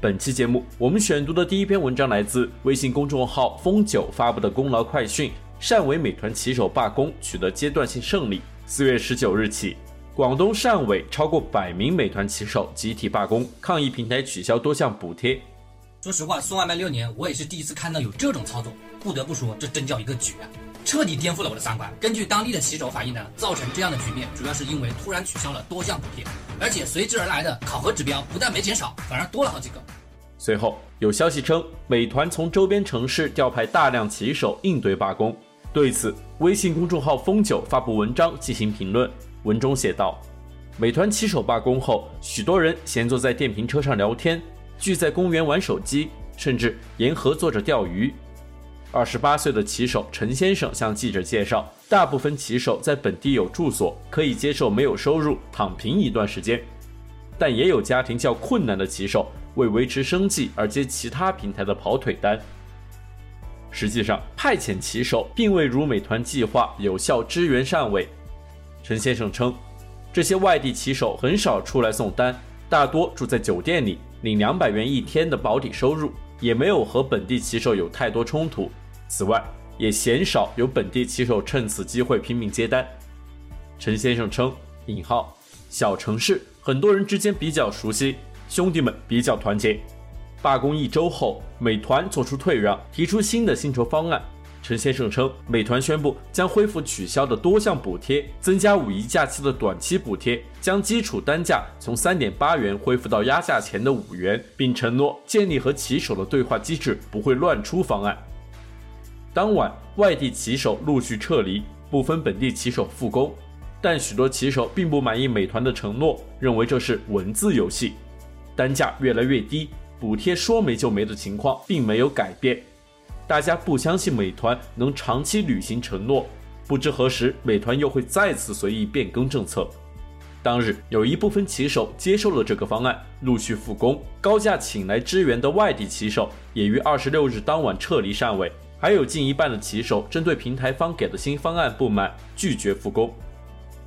本期节目，我们选读的第一篇文章来自微信公众号“疯九”发布的功劳快讯：汕尾美团骑手罢工取得阶段性胜利。四月十九日起，广东汕尾超过百名美团骑手集体罢工，抗议平台取消多项补贴。说实话，送外卖六年，我也是第一次看到有这种操作。不得不说，这真叫一个绝！彻底颠覆了我的三观。根据当地的骑手反映呢，造成这样的局面，主要是因为突然取消了多项补贴，而且随之而来的考核指标不但没减少，反而多了好几个。随后有消息称，美团从周边城市调派大量骑手应对罢工。对此，微信公众号“风九”发布文章进行评论，文中写道：“美团骑手罢工后，许多人闲坐在电瓶车上聊天，聚在公园玩手机，甚至沿河坐着钓鱼。”二十八岁的骑手陈先生向记者介绍，大部分骑手在本地有住所，可以接受没有收入躺平一段时间，但也有家庭较困难的骑手为维持生计而接其他平台的跑腿单。实际上，派遣骑手并未如美团计划有效支援汕尾。陈先生称，这些外地骑手很少出来送单，大多住在酒店里，领两百元一天的保底收入。也没有和本地骑手有太多冲突。此外，也鲜少有本地骑手趁此机会拼命接单。陈先生称：“引号小城市很多人之间比较熟悉，兄弟们比较团结。”罢工一周后，美团做出退让，提出新的薪酬方案。陈先生称，美团宣布将恢复取消的多项补贴，增加五一假期的短期补贴，将基础单价从三点八元恢复到压价前的五元，并承诺建立和骑手的对话机制，不会乱出方案。当晚，外地骑手陆续撤离，部分本地骑手复工，但许多骑手并不满意美团的承诺，认为这是文字游戏，单价越来越低，补贴说没就没的情况并没有改变。大家不相信美团能长期履行承诺，不知何时美团又会再次随意变更政策。当日有一部分骑手接受了这个方案，陆续复工。高价请来支援的外地骑手也于二十六日当晚撤离汕尾，还有近一半的骑手针对平台方给的新方案不满，拒绝复工。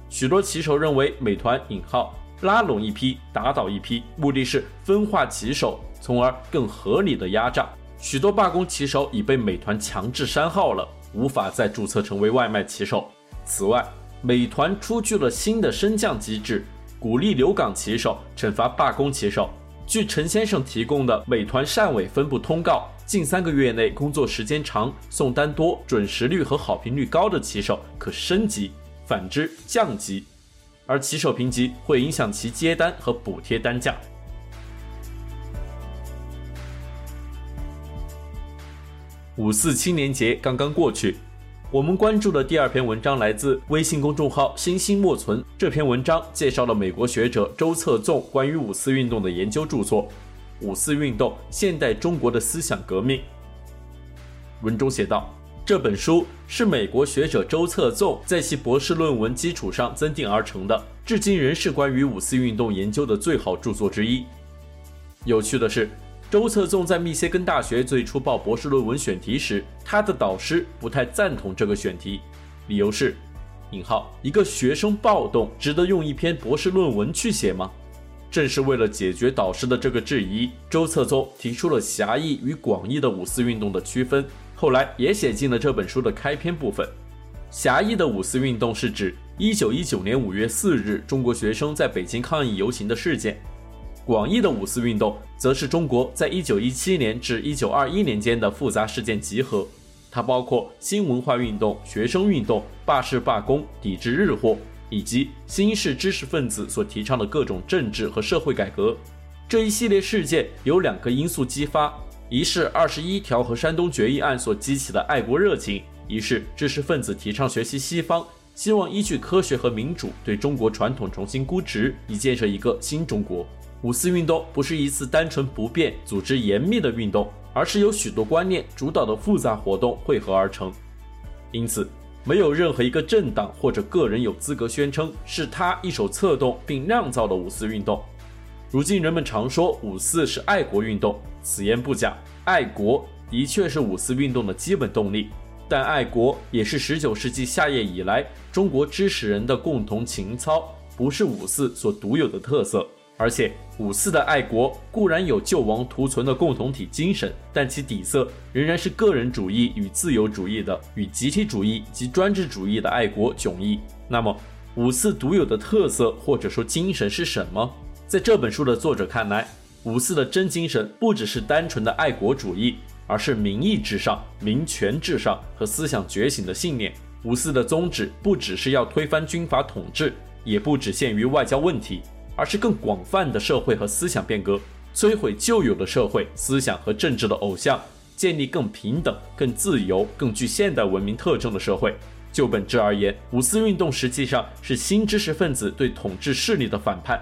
许多骑手认为美团引号拉拢一批打倒一批，目的是分化骑手，从而更合理的压榨。许多罢工骑手已被美团强制删号了，无法再注册成为外卖骑手。此外，美团出具了新的升降机制，鼓励留岗骑手，惩罚罢工骑手。据陈先生提供的美团汕尾分部通告，近三个月内工作时间长、送单多、准时率和好评率高的骑手可升级，反之降级。而骑手评级会影响其接单和补贴单价。五四青年节刚刚过去，我们关注的第二篇文章来自微信公众号“星星莫存”。这篇文章介绍了美国学者周策纵关于五四运动的研究著作《五四运动：现代中国的思想革命》。文中写道，这本书是美国学者周策纵在其博士论文基础上增订而成的，至今仍是关于五四运动研究的最好著作之一。有趣的是，周策纵在密歇根大学最初报博士论文选题时，他的导师不太赞同这个选题，理由是：“引号一个学生暴动值得用一篇博士论文去写吗？”正是为了解决导师的这个质疑，周策纵提出了狭义与广义的五四运动的区分，后来也写进了这本书的开篇部分。狭义的五四运动是指一九一九年五月四日中国学生在北京抗议游行的事件。广义的五四运动，则是中国在一九一七年至一九二一年间的复杂事件集合，它包括新文化运动、学生运动、罢市罢工、抵制日货，以及新式知识分子所提倡的各种政治和社会改革。这一系列事件由两个因素激发：一是二十一条和山东决议案所激起的爱国热情；一是知识分子提倡学习西方，希望依据科学和民主对中国传统重新估值，以建设一个新中国。五四运动不是一次单纯不变、组织严密的运动，而是由许多观念主导的复杂活动汇合而成。因此，没有任何一个政党或者个人有资格宣称是他一手策动并酿造的五四运动。如今人们常说五四是爱国运动，此言不假，爱国的确是五四运动的基本动力。但爱国也是十九世纪下叶以来中国知识人的共同情操，不是五四所独有的特色。而且五四的爱国固然有救亡图存的共同体精神，但其底色仍然是个人主义与自由主义的与集体主义及专制主义的爱国迥异。那么，五四独有的特色或者说精神是什么？在这本书的作者看来，五四的真精神不只是单纯的爱国主义。而是民意至上、民权至上和思想觉醒的信念。五四的宗旨不只是要推翻军阀统治，也不只限于外交问题，而是更广泛的社会和思想变革，摧毁旧有的社会思想和政治的偶像，建立更平等、更自由、更具现代文明特征的社会。就本质而言，五四运动实际上是新知识分子对统治势力的反叛。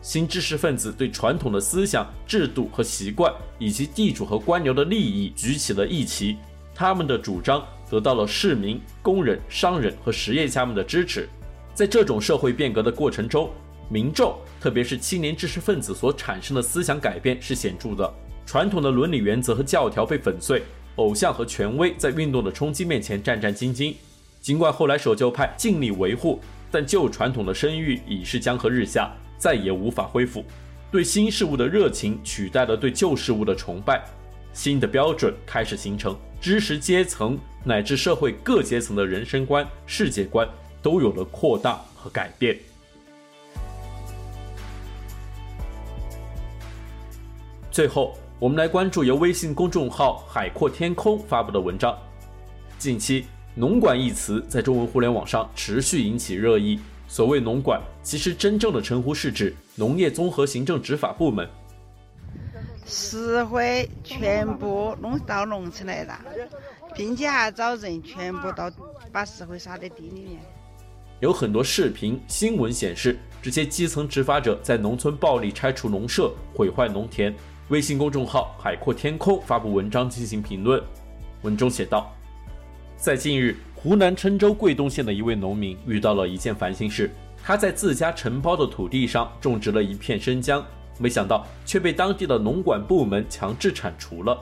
新知识分子对传统的思想、制度和习惯，以及地主和官僚的利益举起了义旗，他们的主张得到了市民、工人、商人和实业家们的支持。在这种社会变革的过程中，民众，特别是青年知识分子所产生的思想改变是显著的。传统的伦理原则和教条被粉碎，偶像和权威在运动的冲击面前战战兢兢。尽管后来守旧派尽力维护，但旧传统的声誉已是江河日下。再也无法恢复，对新事物的热情取代了对旧事物的崇拜，新的标准开始形成，知识阶层乃至社会各阶层的人生观、世界观都有了扩大和改变。最后，我们来关注由微信公众号“海阔天空”发布的文章。近期，“农管”一词在中文互联网上持续引起热议。所谓农管，其实真正的称呼是指农业综合行政执法部门。石灰全部弄到农村来了，并且还找人全部到把石灰撒在地里面。有很多视频、新闻显示，这些基层执法者在农村暴力拆除农舍、毁坏农田。微信公众号“海阔天空”发布文章进行评论，文中写道：在近日。湖南郴州桂东县的一位农民遇到了一件烦心事，他在自家承包的土地上种植了一片生姜，没想到却被当地的农管部门强制铲除了。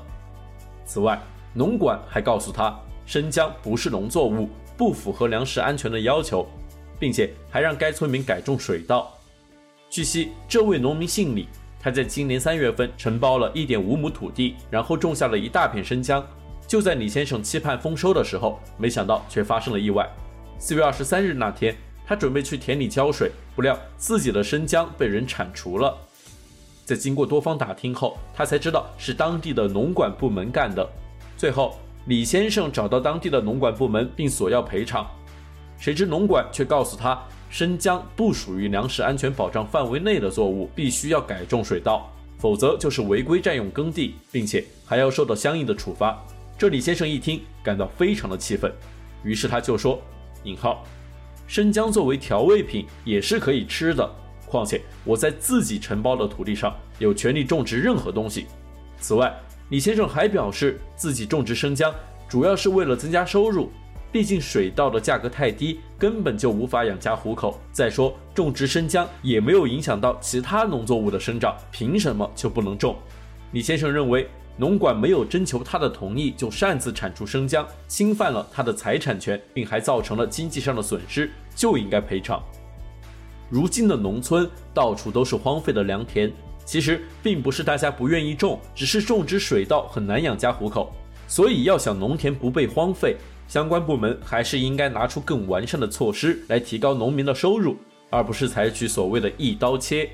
此外，农管还告诉他，生姜不是农作物，不符合粮食安全的要求，并且还让该村民改种水稻。据悉，这位农民姓李，他在今年三月份承包了一点五亩土地，然后种下了一大片生姜。就在李先生期盼丰收的时候，没想到却发生了意外。四月二十三日那天，他准备去田里浇水，不料自己的生姜被人铲除了。在经过多方打听后，他才知道是当地的农管部门干的。最后，李先生找到当地的农管部门，并索要赔偿。谁知农管却告诉他，生姜不属于粮食安全保障范围内的作物，必须要改种水稻，否则就是违规占用耕地，并且还要受到相应的处罚。这李先生一听，感到非常的气愤，于是他就说：“引号，生姜作为调味品也是可以吃的。况且我在自己承包的土地上有权利种植任何东西。此外，李先生还表示自己种植生姜主要是为了增加收入，毕竟水稻的价格太低，根本就无法养家糊口。再说种植生姜也没有影响到其他农作物的生长，凭什么就不能种？”李先生认为。农管没有征求他的同意就擅自铲除生姜，侵犯了他的财产权，并还造成了经济上的损失，就应该赔偿。如今的农村到处都是荒废的良田，其实并不是大家不愿意种，只是种植水稻很难养家糊口。所以要想农田不被荒废，相关部门还是应该拿出更完善的措施来提高农民的收入，而不是采取所谓的一刀切。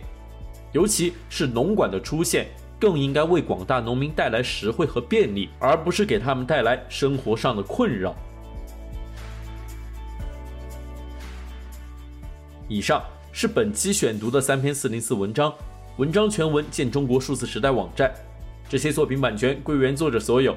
尤其是农管的出现。更应该为广大农民带来实惠和便利，而不是给他们带来生活上的困扰。以上是本期选读的三篇四零四文章，文章全文见中国数字时代网站。这些作品版权归原作者所有，